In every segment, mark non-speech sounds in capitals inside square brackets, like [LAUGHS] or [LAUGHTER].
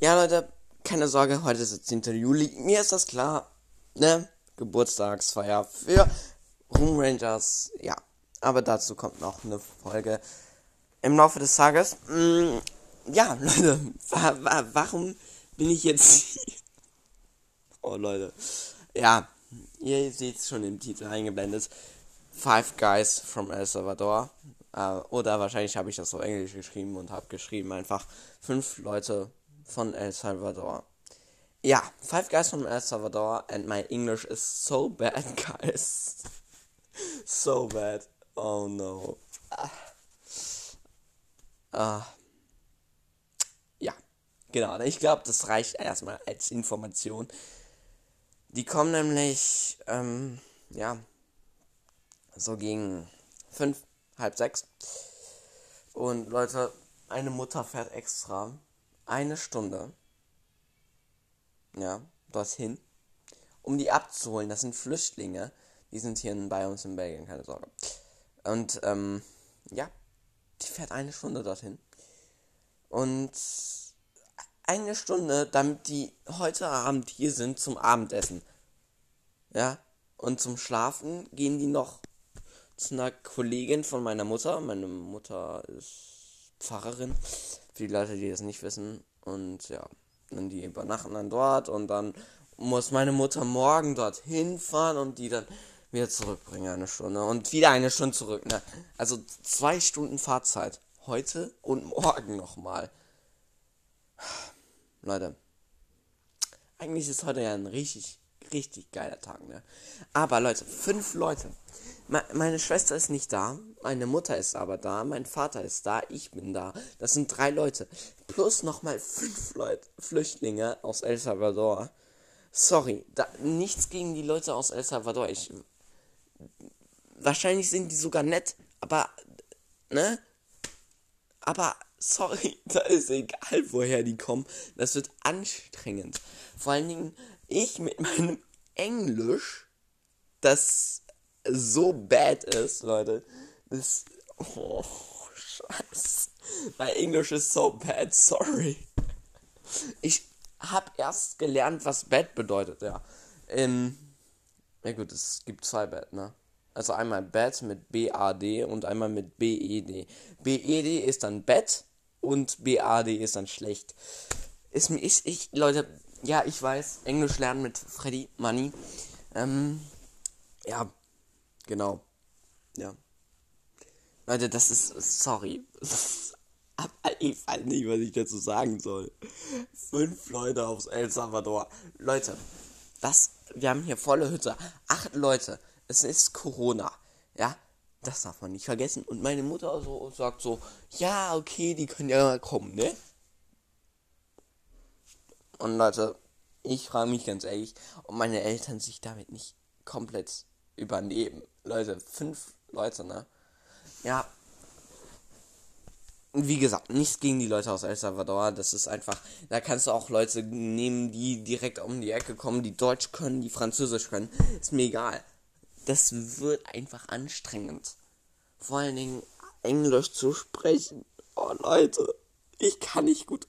Ja, Leute, keine Sorge, heute ist der 10. Juli. Mir ist das klar, ne? Geburtstagsfeier für Room Rangers. Ja, aber dazu kommt noch eine Folge im Laufe des Tages. Mm, ja, [LAUGHS] Leute, wa wa warum bin ich jetzt hier? [LAUGHS] Oh, Leute. Ja, ihr seht es schon im Titel eingeblendet. Five Guys from El Salvador. Äh, oder wahrscheinlich habe ich das so englisch geschrieben und habe geschrieben einfach fünf Leute von El Salvador. Ja, Five Guys from El Salvador and my English is so bad, [LAUGHS] guys. so bad. Oh no. Ah. Ah. Ja, genau. Ich glaube, das reicht erstmal als Information. Die kommen nämlich, ähm, ja, so gegen fünf, halb sechs. Und Leute, eine Mutter fährt extra eine Stunde, ja, dorthin, um die abzuholen. Das sind Flüchtlinge. Die sind hier bei uns in Belgien, keine Sorge. Und, ähm, ja, die fährt eine Stunde dorthin. Und eine Stunde, damit die heute Abend hier sind zum Abendessen. Ja, und zum Schlafen gehen die noch zu einer Kollegin von meiner Mutter. Meine Mutter ist Pfarrerin. Für die Leute, die das nicht wissen. Und ja, dann die übernachten dann dort und dann muss meine Mutter morgen dorthin fahren und die dann wieder zurückbringen eine Stunde und wieder eine Stunde zurück. Ne? Also zwei Stunden Fahrzeit. Heute und morgen nochmal. Leute. Eigentlich ist heute ja ein richtig, richtig geiler Tag, ne? Aber Leute, fünf Leute meine Schwester ist nicht da, meine Mutter ist aber da, mein Vater ist da, ich bin da. Das sind drei Leute. Plus nochmal fünf Leute, Flüchtlinge aus El Salvador. Sorry, da, nichts gegen die Leute aus El Salvador. Ich, wahrscheinlich sind die sogar nett, aber, ne? Aber, sorry, [LAUGHS] da ist egal, woher die kommen. Das wird anstrengend. Vor allen Dingen, ich mit meinem Englisch, das so bad ist, Leute. Das. Oh, scheiße. Mein Englisch ist so bad, sorry. Ich hab erst gelernt, was bad bedeutet, ja. Ähm. Ja gut, es gibt zwei bad, ne? Also einmal bad mit B-A-D und einmal mit B-E-D. B-E-D ist dann bad und B-A-D ist dann schlecht. Ist mir, ich, ich, Leute, ja, ich weiß, Englisch lernen mit Freddy Money. Ähm, ja, Genau. Ja. Leute, das ist. Sorry. ich weiß nicht, was ich dazu sagen soll. Fünf Leute aus El Salvador. Leute, das. Wir haben hier volle Hütte. Acht Leute. Es ist Corona. Ja. Das darf man nicht vergessen. Und meine Mutter so sagt so, ja, okay, die können ja mal kommen, ne? Und Leute, ich frage mich ganz ehrlich, ob meine Eltern sich damit nicht komplett übernehmen. Leute, fünf Leute, ne? Ja. Wie gesagt, nichts gegen die Leute aus El Salvador. Das ist einfach, da kannst du auch Leute nehmen, die direkt um die Ecke kommen, die Deutsch können, die Französisch können. Ist mir egal. Das wird einfach anstrengend. Vor allen Dingen Englisch zu sprechen. Oh Leute, ich kann nicht gut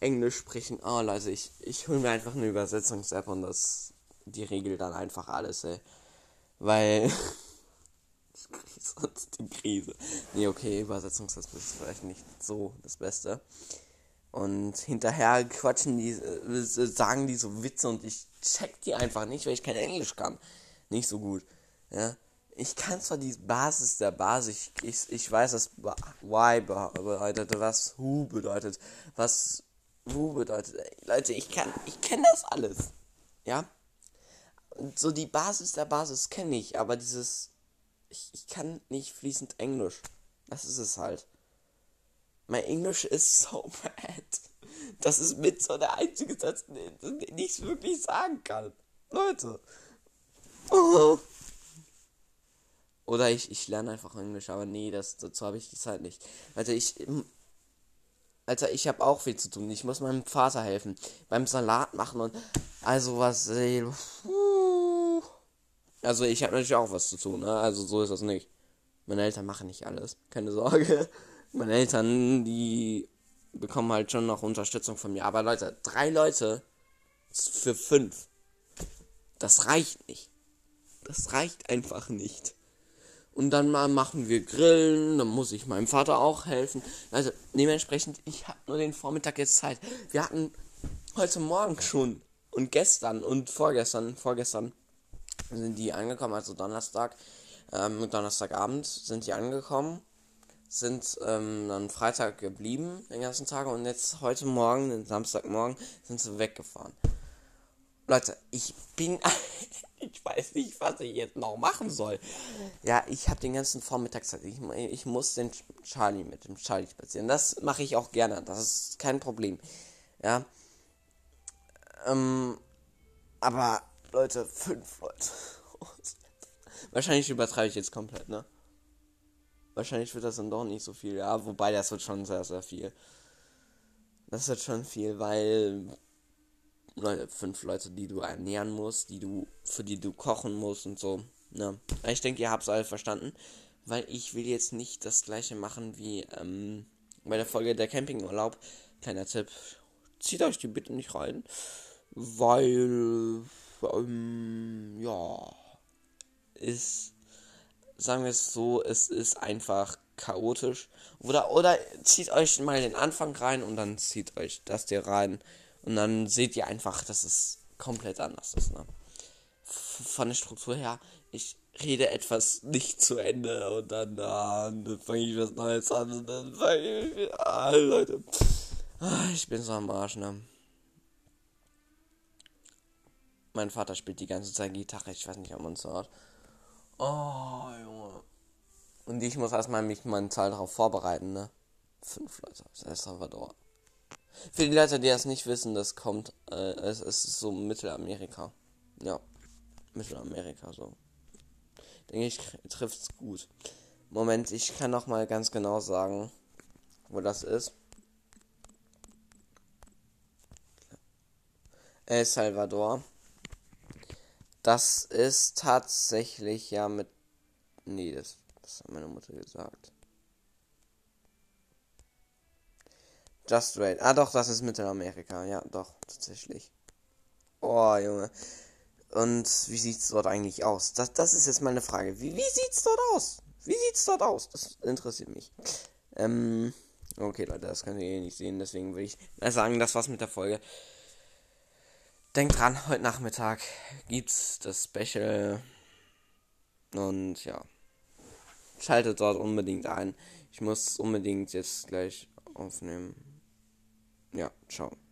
Englisch sprechen. Oh Leute, ich, ich hole mir einfach eine Übersetzungs-App und das, die regelt dann einfach alles, ey. Weil [LAUGHS] sonst die Krise. Nee, okay, Übersetzungssatz ist vielleicht nicht so das Beste. Und hinterher quatschen die, äh, sagen die so Witze und ich check die einfach nicht, weil ich kein Englisch kann. Nicht so gut. Ja. Ich kann zwar die Basis der Basis, ich, ich weiß, was why bedeutet, was who bedeutet, was who bedeutet. Leute, ich kann, ich kenne das alles. Ja. So die Basis der Basis kenne ich, aber dieses ich, ich kann nicht fließend Englisch. Das ist es halt. Mein Englisch ist so [LAUGHS] bad. Das ist mit so der einzige Satz, den ich wirklich sagen kann. Leute. Oh. Oder ich, ich lerne einfach Englisch, aber nee, das, dazu habe ich die Zeit nicht. Alter, ich. Alter, ich habe auch viel zu tun. Ich muss meinem Vater helfen. Beim Salat machen und. Also was. Ey, also ich habe natürlich auch was zu tun, ne? Also so ist das nicht. Meine Eltern machen nicht alles, keine Sorge. [LAUGHS] Meine Eltern, die bekommen halt schon noch Unterstützung von mir. Aber Leute, drei Leute für fünf. Das reicht nicht. Das reicht einfach nicht. Und dann mal machen wir Grillen, dann muss ich meinem Vater auch helfen. Also dementsprechend, ich habe nur den Vormittag jetzt Zeit. Wir hatten heute Morgen schon und gestern und vorgestern, vorgestern sind die angekommen, also Donnerstag, ähm, Donnerstagabend sind die angekommen, sind ähm, dann Freitag geblieben den ganzen Tag und jetzt heute Morgen, den Samstagmorgen, sind sie weggefahren. Leute, ich bin. [LAUGHS] ich weiß nicht, was ich jetzt noch machen soll. Ja, ich habe den ganzen Vormittag Zeit. Ich, ich muss den Charlie mit dem Charlie spazieren. Das mache ich auch gerne. Das ist kein Problem. Ja. Ähm, aber, Leute, fünf Leute. [LAUGHS] Wahrscheinlich übertreibe ich jetzt komplett, ne? Wahrscheinlich wird das dann doch nicht so viel. Ja, wobei das wird schon sehr, sehr viel. Das wird schon viel, weil Leute, fünf Leute, die du ernähren musst, die du, für die du kochen musst und so. Ne? Ich denke, ihr habt es alle verstanden. Weil ich will jetzt nicht das gleiche machen wie ähm, bei der Folge der Campingurlaub. Kleiner Tipp, zieht euch die bitte nicht rein. Weil, ähm, ja, ist, sagen wir es so, es ist einfach chaotisch. Oder, oder zieht euch mal den Anfang rein und dann zieht euch das dir rein. Und dann seht ihr einfach, dass es komplett anders ist. Ne? Von der Struktur her, ich rede etwas nicht zu Ende und dann, ah, dann fange ich was Neues an und dann fange ich, ah, Leute. Ah, ich bin so am Arsch, ne? Mein Vater spielt die ganze Zeit Gitarre, ich weiß nicht, ob man es hört. Oh, Junge. Und ich muss erstmal mich mental darauf vorbereiten, ne? Fünf Leute, das ist El Salvador. Für die Leute, die das nicht wissen, das kommt, äh, es, ist so Mittelamerika. Ja, Mittelamerika so. Denke ich, trifft's gut. Moment, ich kann noch mal ganz genau sagen, wo das ist. El Salvador. Das ist tatsächlich ja mit. Nee, das, das hat meine Mutter gesagt. Just Wait. Ah, doch, das ist Mittelamerika. Ja, doch, tatsächlich. Oh, Junge. Und wie sieht's dort eigentlich aus? Das, das ist jetzt meine Frage. Wie, wie sieht's dort aus? Wie sieht's dort aus? Das interessiert mich. Ähm, okay, Leute, das könnt ihr eh nicht sehen. Deswegen würde ich sagen, das war's mit der Folge. Denkt dran, heute Nachmittag gibt's das Special. Und ja. Schaltet dort unbedingt ein. Ich muss unbedingt jetzt gleich aufnehmen. Ja, ciao.